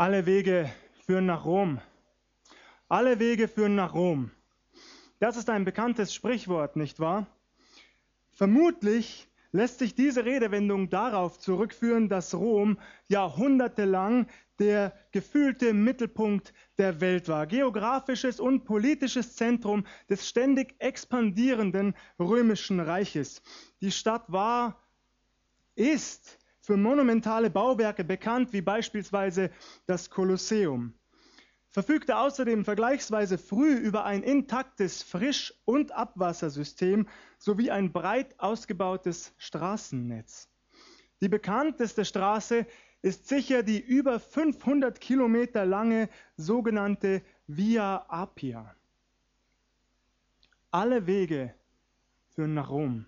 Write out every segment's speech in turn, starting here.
Alle Wege führen nach Rom. Alle Wege führen nach Rom. Das ist ein bekanntes Sprichwort, nicht wahr? Vermutlich lässt sich diese Redewendung darauf zurückführen, dass Rom jahrhundertelang der gefühlte Mittelpunkt der Welt war, geografisches und politisches Zentrum des ständig expandierenden römischen Reiches. Die Stadt war, ist für monumentale Bauwerke bekannt, wie beispielsweise das Kolosseum. Verfügte außerdem vergleichsweise früh über ein intaktes Frisch- und Abwassersystem sowie ein breit ausgebautes Straßennetz. Die bekannteste Straße ist sicher die über 500 Kilometer lange sogenannte Via Appia. Alle Wege führen nach Rom.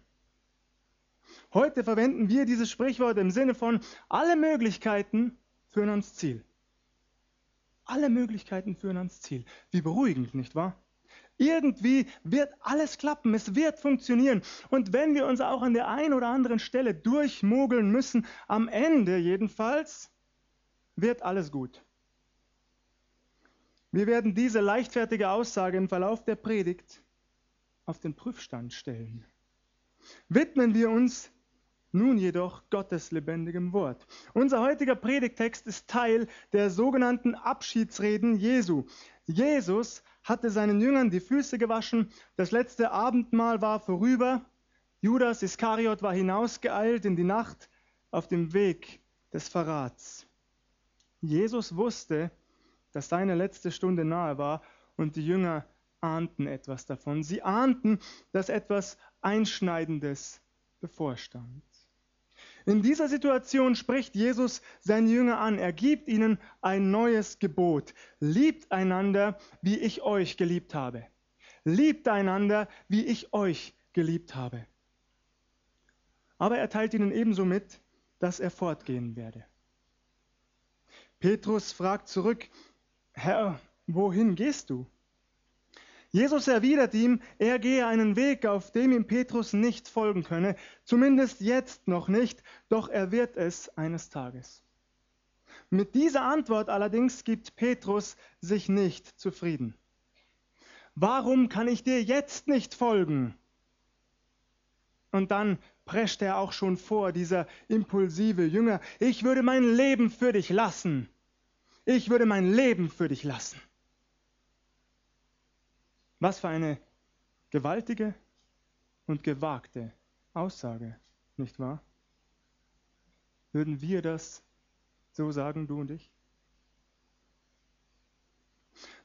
Heute verwenden wir dieses Sprichwort im Sinne von, alle Möglichkeiten führen ans Ziel. Alle Möglichkeiten führen ans Ziel. Wie beruhigend, nicht wahr? Irgendwie wird alles klappen, es wird funktionieren. Und wenn wir uns auch an der einen oder anderen Stelle durchmogeln müssen, am Ende jedenfalls, wird alles gut. Wir werden diese leichtfertige Aussage im Verlauf der Predigt auf den Prüfstand stellen. Widmen wir uns nun jedoch Gottes lebendigem Wort. Unser heutiger Predigtext ist Teil der sogenannten Abschiedsreden Jesu. Jesus hatte seinen Jüngern die Füße gewaschen, das letzte Abendmahl war vorüber, Judas Iskariot war hinausgeeilt in die Nacht auf dem Weg des Verrats. Jesus wusste, dass seine letzte Stunde nahe war und die Jünger ahnten etwas davon. Sie ahnten, dass etwas Einschneidendes bevorstand. In dieser Situation spricht Jesus seine Jünger an. Er gibt ihnen ein neues Gebot. Liebt einander, wie ich euch geliebt habe. Liebt einander, wie ich euch geliebt habe. Aber er teilt ihnen ebenso mit, dass er fortgehen werde. Petrus fragt zurück, Herr, wohin gehst du? Jesus erwidert ihm, er gehe einen Weg, auf dem ihm Petrus nicht folgen könne, zumindest jetzt noch nicht, doch er wird es eines Tages. Mit dieser Antwort allerdings gibt Petrus sich nicht zufrieden. Warum kann ich dir jetzt nicht folgen? Und dann prescht er auch schon vor, dieser impulsive Jünger, ich würde mein Leben für dich lassen. Ich würde mein Leben für dich lassen. Was für eine gewaltige und gewagte Aussage, nicht wahr? Würden wir das so sagen, du und ich?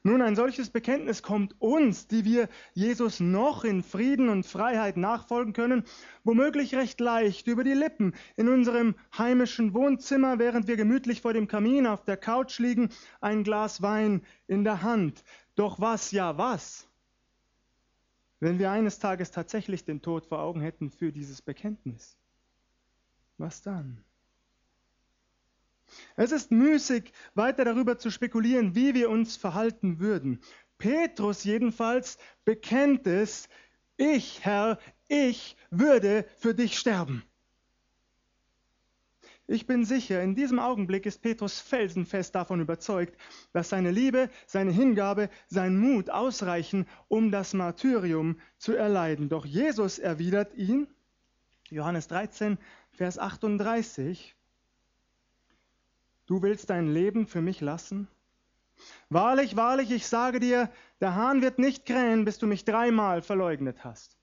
Nun, ein solches Bekenntnis kommt uns, die wir Jesus noch in Frieden und Freiheit nachfolgen können, womöglich recht leicht über die Lippen in unserem heimischen Wohnzimmer, während wir gemütlich vor dem Kamin auf der Couch liegen, ein Glas Wein in der Hand. Doch was, ja was, wenn wir eines Tages tatsächlich den Tod vor Augen hätten für dieses Bekenntnis, was dann? Es ist müßig, weiter darüber zu spekulieren, wie wir uns verhalten würden. Petrus jedenfalls bekennt es, ich, Herr, ich würde für dich sterben. Ich bin sicher, in diesem Augenblick ist Petrus felsenfest davon überzeugt, dass seine Liebe, seine Hingabe, sein Mut ausreichen, um das Martyrium zu erleiden. Doch Jesus erwidert ihn, Johannes 13, Vers 38, Du willst dein Leben für mich lassen? Wahrlich, wahrlich, ich sage dir, der Hahn wird nicht krähen, bis du mich dreimal verleugnet hast.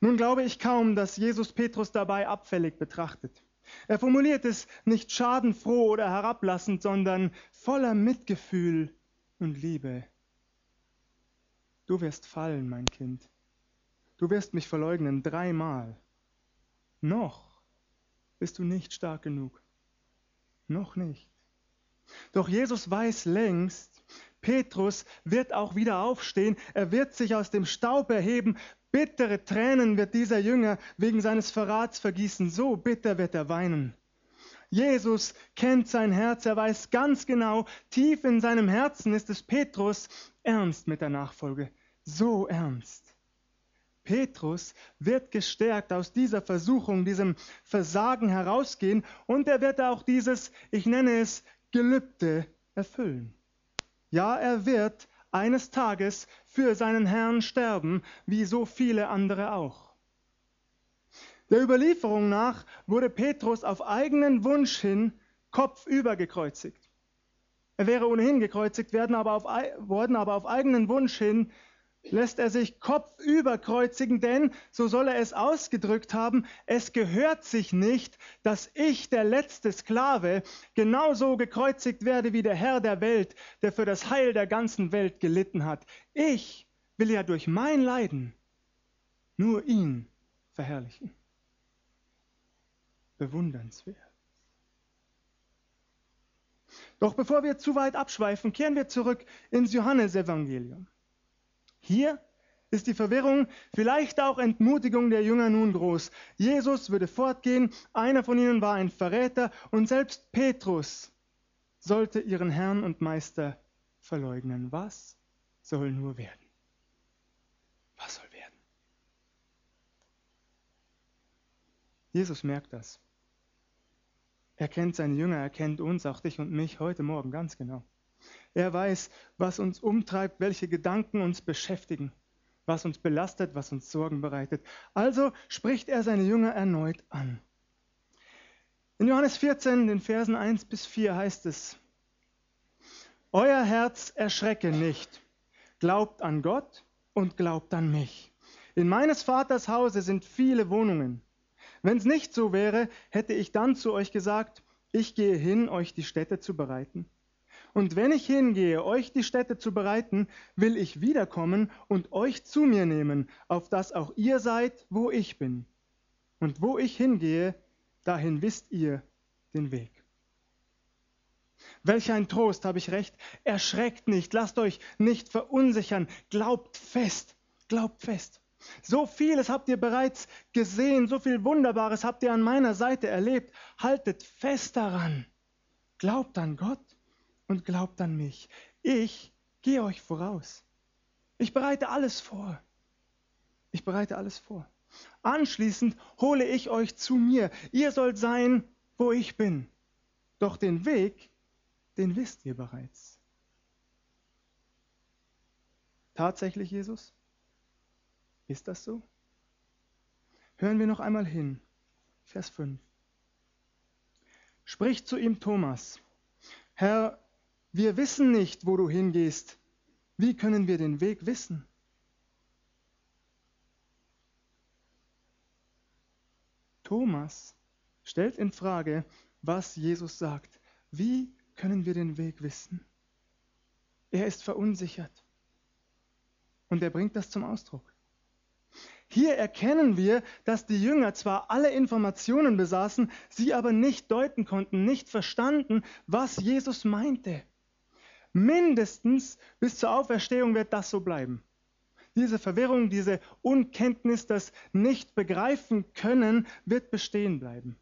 Nun glaube ich kaum, dass Jesus Petrus dabei abfällig betrachtet. Er formuliert es nicht schadenfroh oder herablassend, sondern voller Mitgefühl und Liebe. Du wirst fallen, mein Kind. Du wirst mich verleugnen dreimal. Noch bist du nicht stark genug. Noch nicht. Doch Jesus weiß längst, Petrus wird auch wieder aufstehen, er wird sich aus dem Staub erheben, Bittere Tränen wird dieser Jünger wegen seines Verrats vergießen, so bitter wird er weinen. Jesus kennt sein Herz, er weiß ganz genau, tief in seinem Herzen ist es Petrus ernst mit der Nachfolge, so ernst. Petrus wird gestärkt aus dieser Versuchung, diesem Versagen herausgehen und er wird auch dieses, ich nenne es, Gelübde erfüllen. Ja, er wird eines Tages für seinen Herrn sterben, wie so viele andere auch. Der Überlieferung nach wurde Petrus auf eigenen Wunsch hin kopfüber gekreuzigt. Er wäre ohnehin gekreuzigt werden, aber auf, worden, aber auf eigenen Wunsch hin lässt er sich kopfüber kreuzigen, denn, so soll er es ausgedrückt haben, es gehört sich nicht, dass ich, der letzte Sklave, genauso gekreuzigt werde wie der Herr der Welt, der für das Heil der ganzen Welt gelitten hat. Ich will ja durch mein Leiden nur ihn verherrlichen. Bewundernswert. Doch bevor wir zu weit abschweifen, kehren wir zurück ins Johannesevangelium. Hier ist die Verwirrung, vielleicht auch Entmutigung der Jünger nun groß. Jesus würde fortgehen, einer von ihnen war ein Verräter und selbst Petrus sollte ihren Herrn und Meister verleugnen. Was soll nur werden? Was soll werden? Jesus merkt das. Er kennt seine Jünger, er kennt uns, auch dich und mich heute Morgen ganz genau. Er weiß, was uns umtreibt, welche Gedanken uns beschäftigen, was uns belastet, was uns Sorgen bereitet. Also spricht er seine Jünger erneut an. In Johannes 14, den Versen 1 bis 4 heißt es, Euer Herz erschrecke nicht, glaubt an Gott und glaubt an mich. In meines Vaters Hause sind viele Wohnungen. Wenn es nicht so wäre, hätte ich dann zu euch gesagt, ich gehe hin, euch die Städte zu bereiten. Und wenn ich hingehe, euch die Städte zu bereiten, will ich wiederkommen und euch zu mir nehmen, auf dass auch ihr seid, wo ich bin. Und wo ich hingehe, dahin wisst ihr den Weg. Welch ein Trost, habe ich recht. Erschreckt nicht, lasst euch nicht verunsichern, glaubt fest, glaubt fest. So vieles habt ihr bereits gesehen, so viel Wunderbares habt ihr an meiner Seite erlebt. Haltet fest daran. Glaubt an Gott und glaubt an mich. Ich gehe euch voraus. Ich bereite alles vor. Ich bereite alles vor. Anschließend hole ich euch zu mir. Ihr sollt sein, wo ich bin. Doch den Weg, den wisst ihr bereits. Tatsächlich, Jesus? Ist das so? Hören wir noch einmal hin. Vers 5. Spricht zu ihm Thomas, Herr, wir wissen nicht, wo du hingehst. Wie können wir den Weg wissen? Thomas stellt in Frage, was Jesus sagt. Wie können wir den Weg wissen? Er ist verunsichert. Und er bringt das zum Ausdruck. Hier erkennen wir, dass die Jünger zwar alle Informationen besaßen, sie aber nicht deuten konnten, nicht verstanden, was Jesus meinte. Mindestens bis zur Auferstehung wird das so bleiben. Diese Verwirrung, diese Unkenntnis, das Nicht-Begreifen können, wird bestehen bleiben.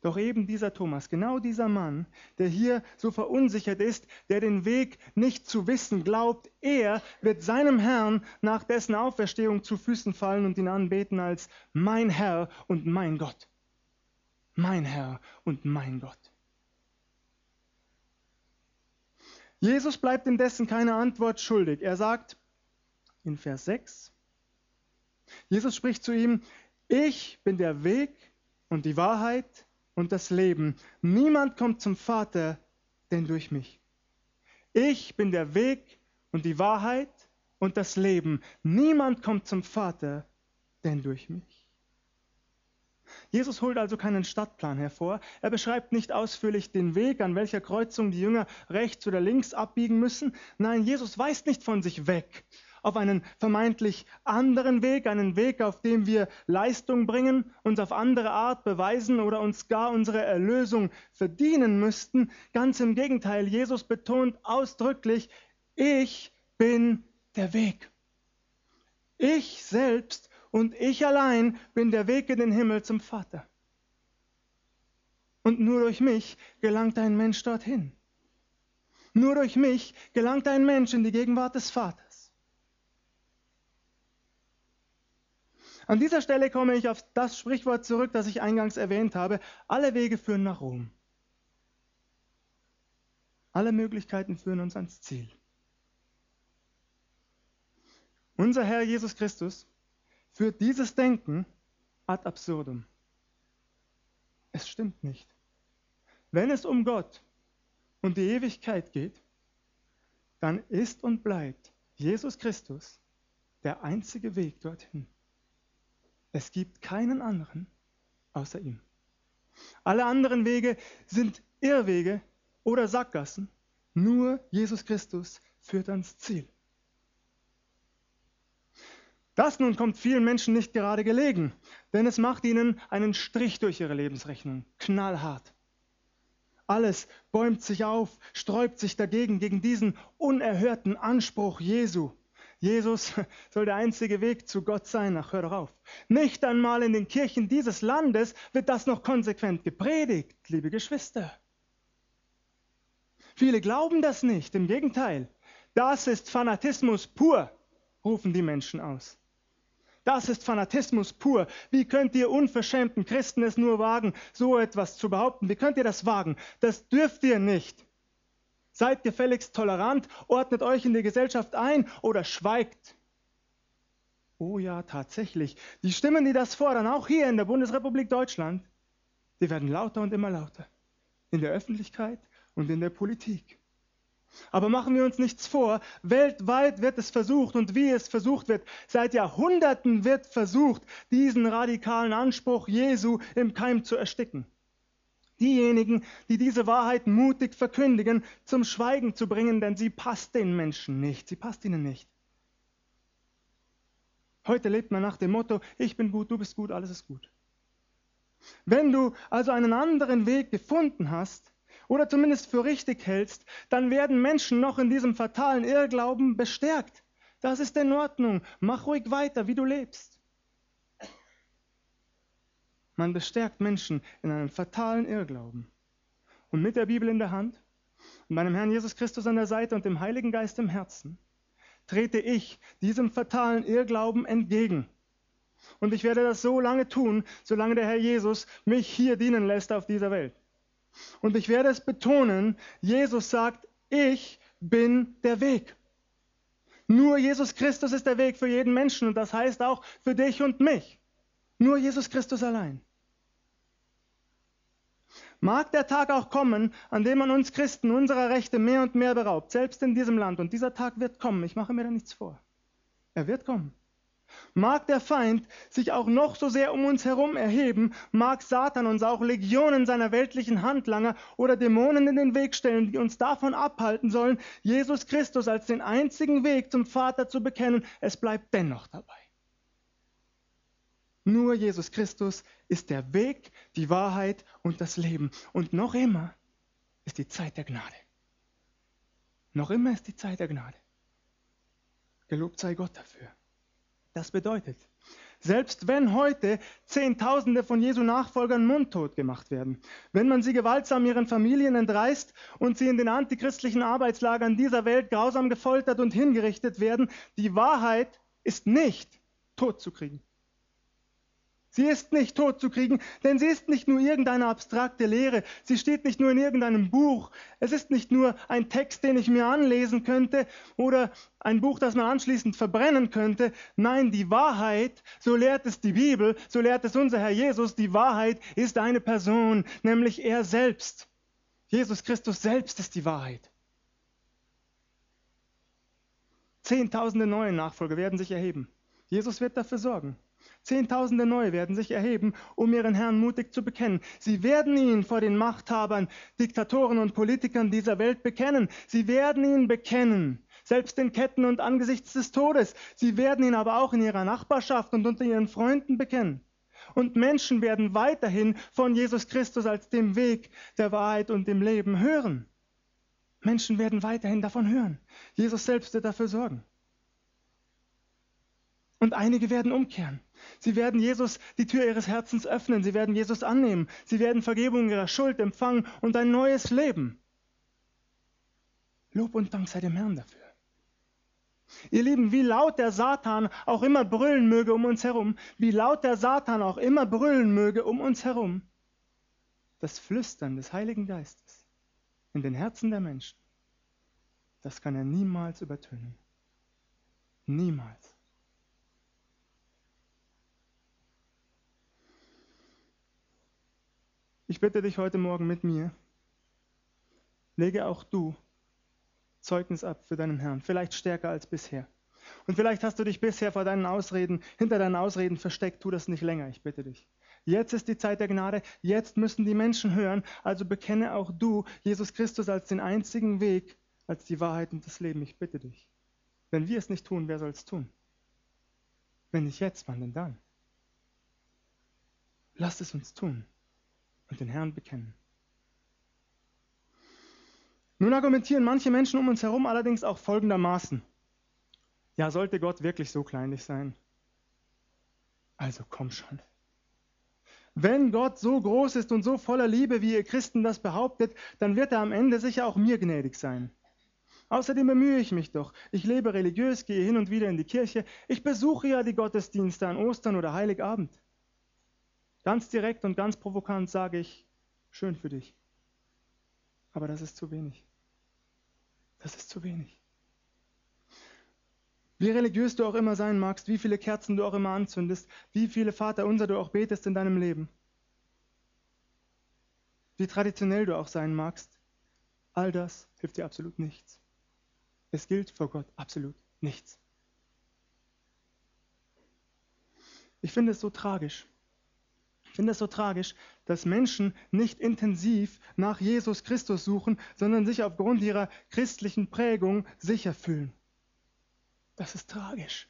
Doch eben dieser Thomas, genau dieser Mann, der hier so verunsichert ist, der den Weg nicht zu wissen glaubt, er wird seinem Herrn nach dessen Auferstehung zu Füßen fallen und ihn anbeten als mein Herr und mein Gott. Mein Herr und mein Gott. Jesus bleibt indessen keine Antwort schuldig. Er sagt in Vers 6, Jesus spricht zu ihm, ich bin der Weg und die Wahrheit und das Leben. Niemand kommt zum Vater, denn durch mich. Ich bin der Weg und die Wahrheit und das Leben. Niemand kommt zum Vater, denn durch mich. Jesus holt also keinen Stadtplan hervor. Er beschreibt nicht ausführlich den Weg, an welcher Kreuzung die Jünger rechts oder links abbiegen müssen. Nein, Jesus weist nicht von sich weg auf einen vermeintlich anderen Weg, einen Weg, auf dem wir Leistung bringen, uns auf andere Art beweisen oder uns gar unsere Erlösung verdienen müssten. Ganz im Gegenteil, Jesus betont ausdrücklich, ich bin der Weg. Ich selbst und ich allein bin der Weg in den Himmel zum Vater. Und nur durch mich gelangt ein Mensch dorthin. Nur durch mich gelangt ein Mensch in die Gegenwart des Vaters. An dieser Stelle komme ich auf das Sprichwort zurück, das ich eingangs erwähnt habe. Alle Wege führen nach Rom. Alle Möglichkeiten führen uns ans Ziel. Unser Herr Jesus Christus führt dieses Denken ad absurdum. Es stimmt nicht. Wenn es um Gott und die Ewigkeit geht, dann ist und bleibt Jesus Christus der einzige Weg dorthin. Es gibt keinen anderen außer ihm. Alle anderen Wege sind Irrwege oder Sackgassen. Nur Jesus Christus führt ans Ziel. Das nun kommt vielen Menschen nicht gerade gelegen, denn es macht ihnen einen Strich durch ihre Lebensrechnung, knallhart. Alles bäumt sich auf, sträubt sich dagegen, gegen diesen unerhörten Anspruch Jesu. Jesus soll der einzige Weg zu Gott sein. Ach, hör doch auf. Nicht einmal in den Kirchen dieses Landes wird das noch konsequent gepredigt, liebe Geschwister. Viele glauben das nicht, im Gegenteil. Das ist Fanatismus pur, rufen die Menschen aus. Das ist Fanatismus pur. Wie könnt ihr unverschämten Christen es nur wagen, so etwas zu behaupten? Wie könnt ihr das wagen? Das dürft ihr nicht. Seid gefälligst tolerant, ordnet euch in die Gesellschaft ein oder schweigt. Oh ja, tatsächlich. Die Stimmen, die das fordern, auch hier in der Bundesrepublik Deutschland, die werden lauter und immer lauter. In der Öffentlichkeit und in der Politik. Aber machen wir uns nichts vor, weltweit wird es versucht und wie es versucht wird. Seit Jahrhunderten wird versucht, diesen radikalen Anspruch Jesu im Keim zu ersticken. Diejenigen, die diese Wahrheit mutig verkündigen, zum Schweigen zu bringen, denn sie passt den Menschen nicht, sie passt ihnen nicht. Heute lebt man nach dem Motto, ich bin gut, du bist gut, alles ist gut. Wenn du also einen anderen Weg gefunden hast, oder zumindest für richtig hältst, dann werden Menschen noch in diesem fatalen Irrglauben bestärkt. Das ist in Ordnung. Mach ruhig weiter, wie du lebst. Man bestärkt Menschen in einem fatalen Irrglauben. Und mit der Bibel in der Hand und meinem Herrn Jesus Christus an der Seite und dem Heiligen Geist im Herzen trete ich diesem fatalen Irrglauben entgegen. Und ich werde das so lange tun, solange der Herr Jesus mich hier dienen lässt auf dieser Welt. Und ich werde es betonen, Jesus sagt, ich bin der Weg. Nur Jesus Christus ist der Weg für jeden Menschen und das heißt auch für dich und mich. Nur Jesus Christus allein. Mag der Tag auch kommen, an dem man uns Christen unserer Rechte mehr und mehr beraubt, selbst in diesem Land. Und dieser Tag wird kommen, ich mache mir da nichts vor. Er wird kommen. Mag der Feind sich auch noch so sehr um uns herum erheben, mag Satan uns auch Legionen seiner weltlichen Handlanger oder Dämonen in den Weg stellen, die uns davon abhalten sollen, Jesus Christus als den einzigen Weg zum Vater zu bekennen, es bleibt dennoch dabei. Nur Jesus Christus ist der Weg, die Wahrheit und das Leben. Und noch immer ist die Zeit der Gnade. Noch immer ist die Zeit der Gnade. Gelobt sei Gott dafür. Das bedeutet, selbst wenn heute Zehntausende von Jesu Nachfolgern mundtot gemacht werden, wenn man sie gewaltsam ihren Familien entreißt und sie in den antichristlichen Arbeitslagern dieser Welt grausam gefoltert und hingerichtet werden, die Wahrheit ist nicht tot zu kriegen. Sie ist nicht tot zu kriegen, denn sie ist nicht nur irgendeine abstrakte Lehre, sie steht nicht nur in irgendeinem Buch, es ist nicht nur ein Text, den ich mir anlesen könnte oder ein Buch, das man anschließend verbrennen könnte. Nein, die Wahrheit, so lehrt es die Bibel, so lehrt es unser Herr Jesus, die Wahrheit ist eine Person, nämlich er selbst. Jesus Christus selbst ist die Wahrheit. Zehntausende neue Nachfolger werden sich erheben. Jesus wird dafür sorgen. Zehntausende neue werden sich erheben, um ihren Herrn mutig zu bekennen. Sie werden ihn vor den Machthabern, Diktatoren und Politikern dieser Welt bekennen. Sie werden ihn bekennen, selbst in Ketten und angesichts des Todes. Sie werden ihn aber auch in ihrer Nachbarschaft und unter ihren Freunden bekennen. Und Menschen werden weiterhin von Jesus Christus als dem Weg der Wahrheit und dem Leben hören. Menschen werden weiterhin davon hören. Jesus selbst wird dafür sorgen. Und einige werden umkehren. Sie werden Jesus die Tür ihres Herzens öffnen. Sie werden Jesus annehmen. Sie werden Vergebung ihrer Schuld empfangen und ein neues Leben. Lob und Dank sei dem Herrn dafür. Ihr Lieben, wie laut der Satan auch immer brüllen möge um uns herum, wie laut der Satan auch immer brüllen möge um uns herum, das Flüstern des Heiligen Geistes in den Herzen der Menschen, das kann er niemals übertönen. Niemals. Ich bitte dich heute Morgen mit mir, lege auch du Zeugnis ab für deinen Herrn, vielleicht stärker als bisher. Und vielleicht hast du dich bisher vor deinen Ausreden, hinter deinen Ausreden versteckt, tu das nicht länger, ich bitte dich. Jetzt ist die Zeit der Gnade, jetzt müssen die Menschen hören, also bekenne auch du Jesus Christus als den einzigen Weg, als die Wahrheit und das Leben, ich bitte dich. Wenn wir es nicht tun, wer soll es tun? Wenn nicht jetzt, wann denn dann? Lass es uns tun und den Herrn bekennen. Nun argumentieren manche Menschen um uns herum allerdings auch folgendermaßen. Ja, sollte Gott wirklich so kleinlich sein? Also komm schon. Wenn Gott so groß ist und so voller Liebe, wie ihr Christen das behauptet, dann wird er am Ende sicher auch mir gnädig sein. Außerdem bemühe ich mich doch. Ich lebe religiös, gehe hin und wieder in die Kirche. Ich besuche ja die Gottesdienste an Ostern oder Heiligabend. Ganz direkt und ganz provokant sage ich, schön für dich. Aber das ist zu wenig. Das ist zu wenig. Wie religiös du auch immer sein magst, wie viele Kerzen du auch immer anzündest, wie viele Vaterunser du auch betest in deinem Leben, wie traditionell du auch sein magst, all das hilft dir absolut nichts. Es gilt vor Gott absolut nichts. Ich finde es so tragisch, finde es so tragisch, dass Menschen nicht intensiv nach Jesus Christus suchen, sondern sich aufgrund ihrer christlichen Prägung sicher fühlen. Das ist tragisch.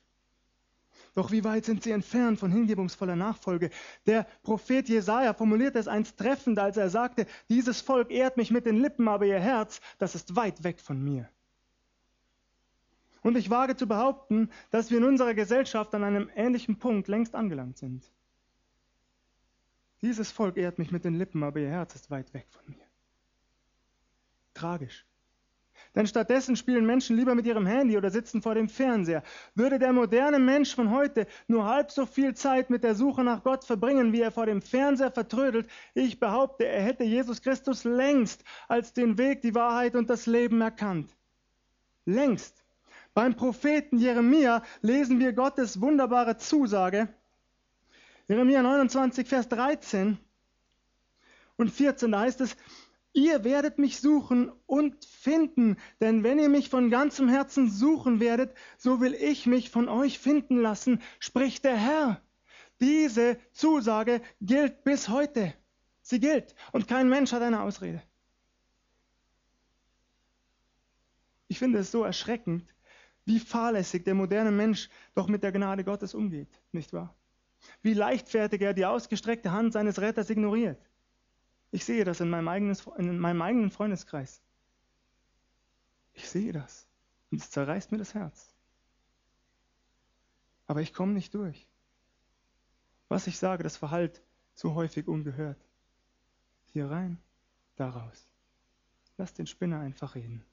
Doch wie weit sind sie entfernt von hingebungsvoller Nachfolge? Der Prophet Jesaja formulierte es einst treffend, als er sagte: Dieses Volk ehrt mich mit den Lippen, aber ihr Herz, das ist weit weg von mir. Und ich wage zu behaupten, dass wir in unserer Gesellschaft an einem ähnlichen Punkt längst angelangt sind. Dieses Volk ehrt mich mit den Lippen, aber ihr Herz ist weit weg von mir. Tragisch. Denn stattdessen spielen Menschen lieber mit ihrem Handy oder sitzen vor dem Fernseher. Würde der moderne Mensch von heute nur halb so viel Zeit mit der Suche nach Gott verbringen, wie er vor dem Fernseher vertrödelt, ich behaupte, er hätte Jesus Christus längst als den Weg, die Wahrheit und das Leben erkannt. Längst. Beim Propheten Jeremia lesen wir Gottes wunderbare Zusage, Jeremia 29, Vers 13 und 14, da heißt es, ihr werdet mich suchen und finden, denn wenn ihr mich von ganzem Herzen suchen werdet, so will ich mich von euch finden lassen, spricht der Herr. Diese Zusage gilt bis heute. Sie gilt und kein Mensch hat eine Ausrede. Ich finde es so erschreckend, wie fahrlässig der moderne Mensch doch mit der Gnade Gottes umgeht, nicht wahr? Wie leichtfertig er die ausgestreckte Hand seines Retters ignoriert. Ich sehe das in meinem, eigenen, in meinem eigenen Freundeskreis. Ich sehe das. Und es zerreißt mir das Herz. Aber ich komme nicht durch. Was ich sage, das verhallt zu häufig ungehört. Hier rein, da raus. Lass den Spinner einfach reden.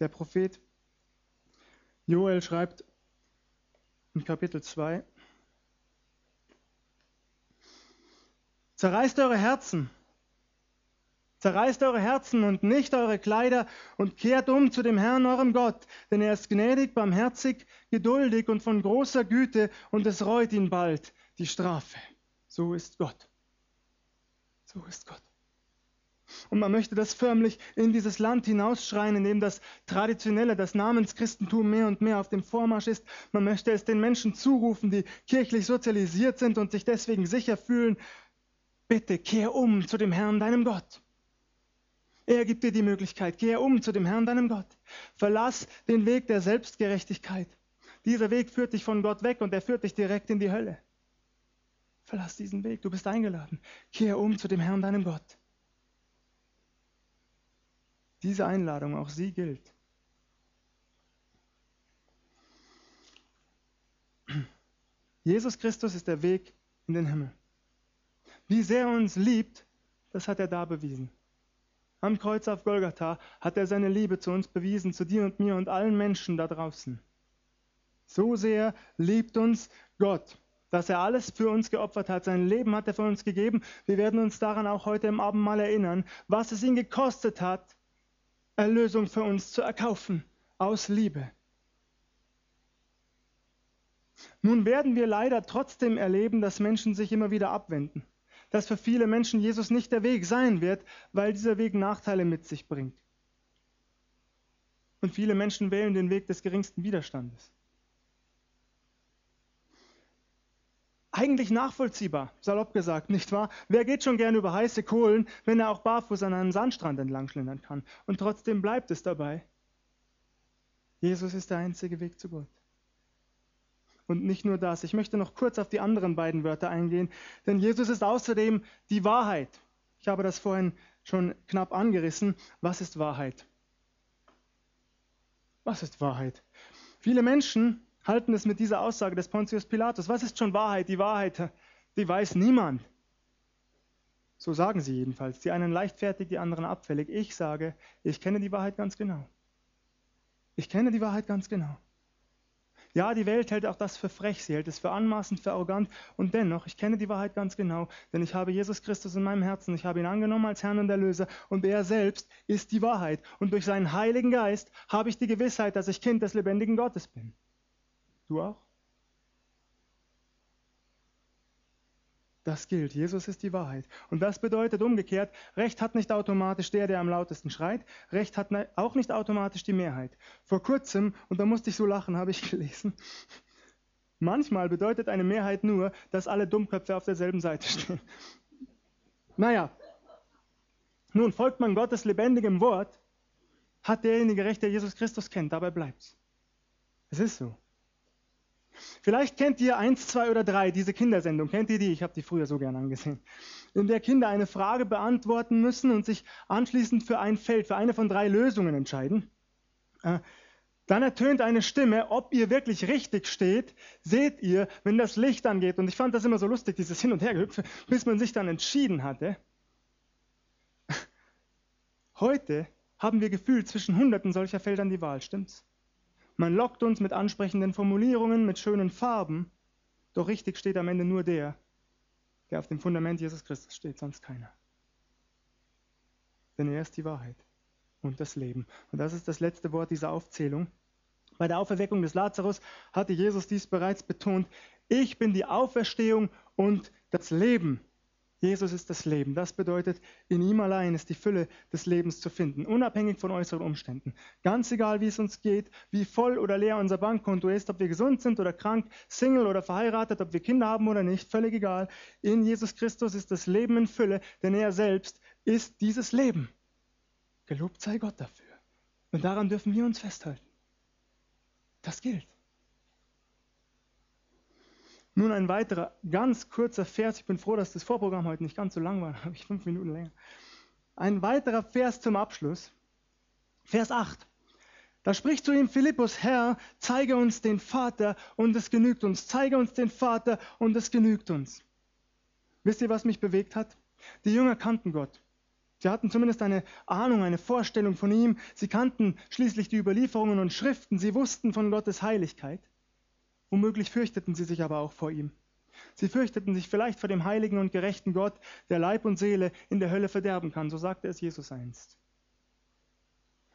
Der Prophet Joel schreibt in Kapitel 2, Zerreißt eure Herzen, zerreißt eure Herzen und nicht eure Kleider und kehrt um zu dem Herrn eurem Gott, denn er ist gnädig, barmherzig, geduldig und von großer Güte und es reut ihn bald die Strafe. So ist Gott. So ist Gott. Und man möchte das förmlich in dieses Land hinausschreien, in dem das Traditionelle, das Namenschristentum mehr und mehr auf dem Vormarsch ist. Man möchte es den Menschen zurufen, die kirchlich sozialisiert sind und sich deswegen sicher fühlen. Bitte kehr um zu dem Herrn, deinem Gott. Er gibt dir die Möglichkeit, kehr um zu dem Herrn, deinem Gott. Verlass den Weg der Selbstgerechtigkeit. Dieser Weg führt dich von Gott weg und er führt dich direkt in die Hölle. Verlass diesen Weg, du bist eingeladen. Kehr um zu dem Herrn, deinem Gott. Diese Einladung, auch sie gilt. Jesus Christus ist der Weg in den Himmel. Wie sehr er uns liebt, das hat er da bewiesen. am Kreuz auf Golgatha hat er seine Liebe zu uns bewiesen, zu dir und mir und allen Menschen da draußen. So sehr liebt uns Gott, dass er alles für uns geopfert hat. Sein Leben hat er für uns gegeben. Wir werden uns daran auch heute im Abendmahl erinnern, was es ihn gekostet hat, Erlösung für uns zu erkaufen, aus Liebe. Nun werden wir leider trotzdem erleben, dass Menschen sich immer wieder abwenden, dass für viele Menschen Jesus nicht der Weg sein wird, weil dieser Weg Nachteile mit sich bringt. Und viele Menschen wählen den Weg des geringsten Widerstandes. Eigentlich nachvollziehbar, salopp gesagt, nicht wahr? Wer geht schon gerne über heiße Kohlen, wenn er auch barfuß an einem Sandstrand entlang schlendern kann? Und trotzdem bleibt es dabei. Jesus ist der einzige Weg zu Gott. Und nicht nur das, ich möchte noch kurz auf die anderen beiden Wörter eingehen, denn Jesus ist außerdem die Wahrheit. Ich habe das vorhin schon knapp angerissen. Was ist Wahrheit? Was ist Wahrheit? Viele Menschen halten es mit dieser Aussage des Pontius Pilatus. Was ist schon Wahrheit? Die Wahrheit, die weiß niemand. So sagen sie jedenfalls. Die einen leichtfertig, die anderen abfällig. Ich sage, ich kenne die Wahrheit ganz genau. Ich kenne die Wahrheit ganz genau. Ja, die Welt hält auch das für frech, sie hält es für anmaßend, für arrogant und dennoch, ich kenne die Wahrheit ganz genau, denn ich habe Jesus Christus in meinem Herzen, ich habe ihn angenommen als Herrn und Erlöser und er selbst ist die Wahrheit und durch seinen Heiligen Geist habe ich die Gewissheit, dass ich Kind des lebendigen Gottes bin. Du auch? Das gilt. Jesus ist die Wahrheit. Und das bedeutet umgekehrt, Recht hat nicht automatisch der, der am lautesten schreit. Recht hat auch nicht automatisch die Mehrheit. Vor kurzem, und da musste ich so lachen, habe ich gelesen, manchmal bedeutet eine Mehrheit nur, dass alle Dummköpfe auf derselben Seite stehen. Naja, nun folgt man Gottes lebendigem Wort, hat derjenige Recht, der Jesus Christus kennt. Dabei bleibt's. Es ist so. Vielleicht kennt ihr eins, zwei oder drei, diese Kindersendung. Kennt ihr die? Ich habe die früher so gern angesehen. In der Kinder eine Frage beantworten müssen und sich anschließend für ein Feld, für eine von drei Lösungen entscheiden. Äh, dann ertönt eine Stimme, ob ihr wirklich richtig steht, seht ihr, wenn das Licht angeht. Und ich fand das immer so lustig, dieses Hin- und Hergehüpfe, bis man sich dann entschieden hatte. Heute haben wir gefühlt zwischen hunderten solcher Feldern die Wahl, stimmt's? Man lockt uns mit ansprechenden Formulierungen, mit schönen Farben, doch richtig steht am Ende nur der, der auf dem Fundament Jesus Christus steht, sonst keiner. Denn er ist die Wahrheit und das Leben. Und das ist das letzte Wort dieser Aufzählung. Bei der Auferweckung des Lazarus hatte Jesus dies bereits betont. Ich bin die Auferstehung und das Leben. Jesus ist das Leben. Das bedeutet, in ihm allein ist die Fülle des Lebens zu finden, unabhängig von äußeren Umständen. Ganz egal, wie es uns geht, wie voll oder leer unser Bankkonto ist, ob wir gesund sind oder krank, Single oder verheiratet, ob wir Kinder haben oder nicht, völlig egal. In Jesus Christus ist das Leben in Fülle, denn er selbst ist dieses Leben. Gelobt sei Gott dafür. Und daran dürfen wir uns festhalten. Das gilt. Nun ein weiterer ganz kurzer Vers. Ich bin froh, dass das Vorprogramm heute nicht ganz so lang war. Da habe ich fünf Minuten länger. Ein weiterer Vers zum Abschluss. Vers 8. Da spricht zu ihm Philippus, Herr, zeige uns den Vater und es genügt uns. Zeige uns den Vater und es genügt uns. Wisst ihr, was mich bewegt hat? Die Jünger kannten Gott. Sie hatten zumindest eine Ahnung, eine Vorstellung von ihm. Sie kannten schließlich die Überlieferungen und Schriften. Sie wussten von Gottes Heiligkeit. Womöglich fürchteten sie sich aber auch vor ihm. Sie fürchteten sich vielleicht vor dem heiligen und gerechten Gott, der Leib und Seele in der Hölle verderben kann, so sagte es Jesus einst.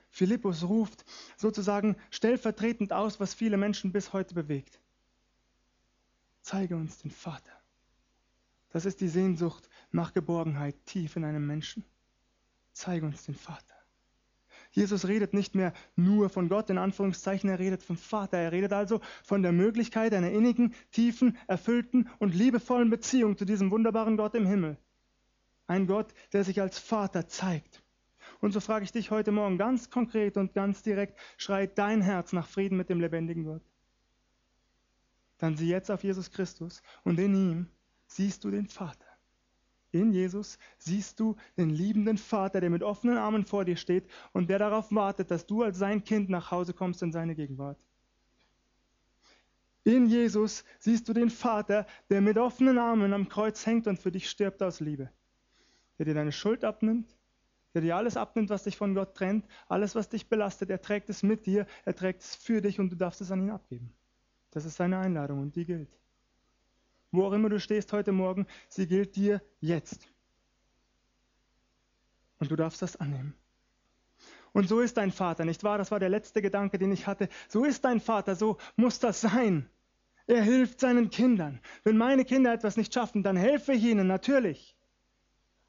Philippus ruft sozusagen stellvertretend aus, was viele Menschen bis heute bewegt. Zeige uns den Vater. Das ist die Sehnsucht nach Geborgenheit tief in einem Menschen. Zeige uns den Vater. Jesus redet nicht mehr nur von Gott, in Anführungszeichen, er redet vom Vater. Er redet also von der Möglichkeit einer innigen, tiefen, erfüllten und liebevollen Beziehung zu diesem wunderbaren Gott im Himmel. Ein Gott, der sich als Vater zeigt. Und so frage ich dich heute Morgen ganz konkret und ganz direkt, schreit dein Herz nach Frieden mit dem lebendigen Gott? Dann sieh jetzt auf Jesus Christus und in ihm siehst du den Vater. In Jesus siehst du den liebenden Vater, der mit offenen Armen vor dir steht und der darauf wartet, dass du als sein Kind nach Hause kommst in seine Gegenwart. In Jesus siehst du den Vater, der mit offenen Armen am Kreuz hängt und für dich stirbt aus Liebe, der dir deine Schuld abnimmt, der dir alles abnimmt, was dich von Gott trennt, alles, was dich belastet, er trägt es mit dir, er trägt es für dich und du darfst es an ihn abgeben. Das ist seine Einladung und die gilt. Wo auch immer du stehst heute Morgen, sie gilt dir jetzt. Und du darfst das annehmen. Und so ist dein Vater, nicht wahr? Das war der letzte Gedanke, den ich hatte. So ist dein Vater, so muss das sein. Er hilft seinen Kindern. Wenn meine Kinder etwas nicht schaffen, dann helfe ich ihnen natürlich.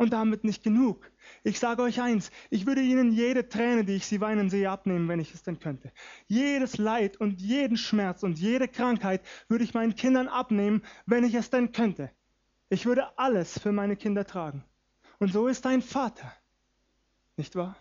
Und damit nicht genug. Ich sage euch eins, ich würde ihnen jede Träne, die ich sie weinen sehe, abnehmen, wenn ich es denn könnte. Jedes Leid und jeden Schmerz und jede Krankheit würde ich meinen Kindern abnehmen, wenn ich es denn könnte. Ich würde alles für meine Kinder tragen. Und so ist dein Vater. Nicht wahr?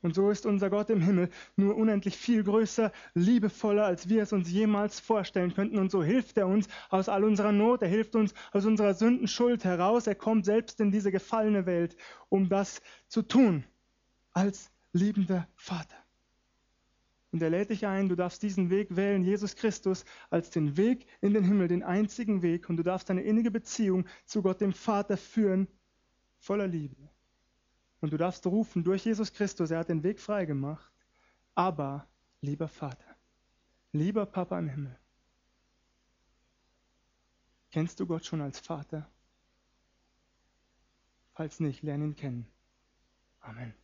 Und so ist unser Gott im Himmel nur unendlich viel größer, liebevoller, als wir es uns jemals vorstellen könnten. Und so hilft er uns aus all unserer Not, er hilft uns aus unserer Sündenschuld heraus. Er kommt selbst in diese gefallene Welt, um das zu tun, als liebender Vater. Und er lädt dich ein, du darfst diesen Weg wählen, Jesus Christus, als den Weg in den Himmel, den einzigen Weg. Und du darfst eine innige Beziehung zu Gott, dem Vater, führen, voller Liebe. Und du darfst rufen durch Jesus Christus, er hat den Weg frei gemacht. Aber, lieber Vater, lieber Papa im Himmel, kennst du Gott schon als Vater? Falls nicht, lerne ihn kennen. Amen.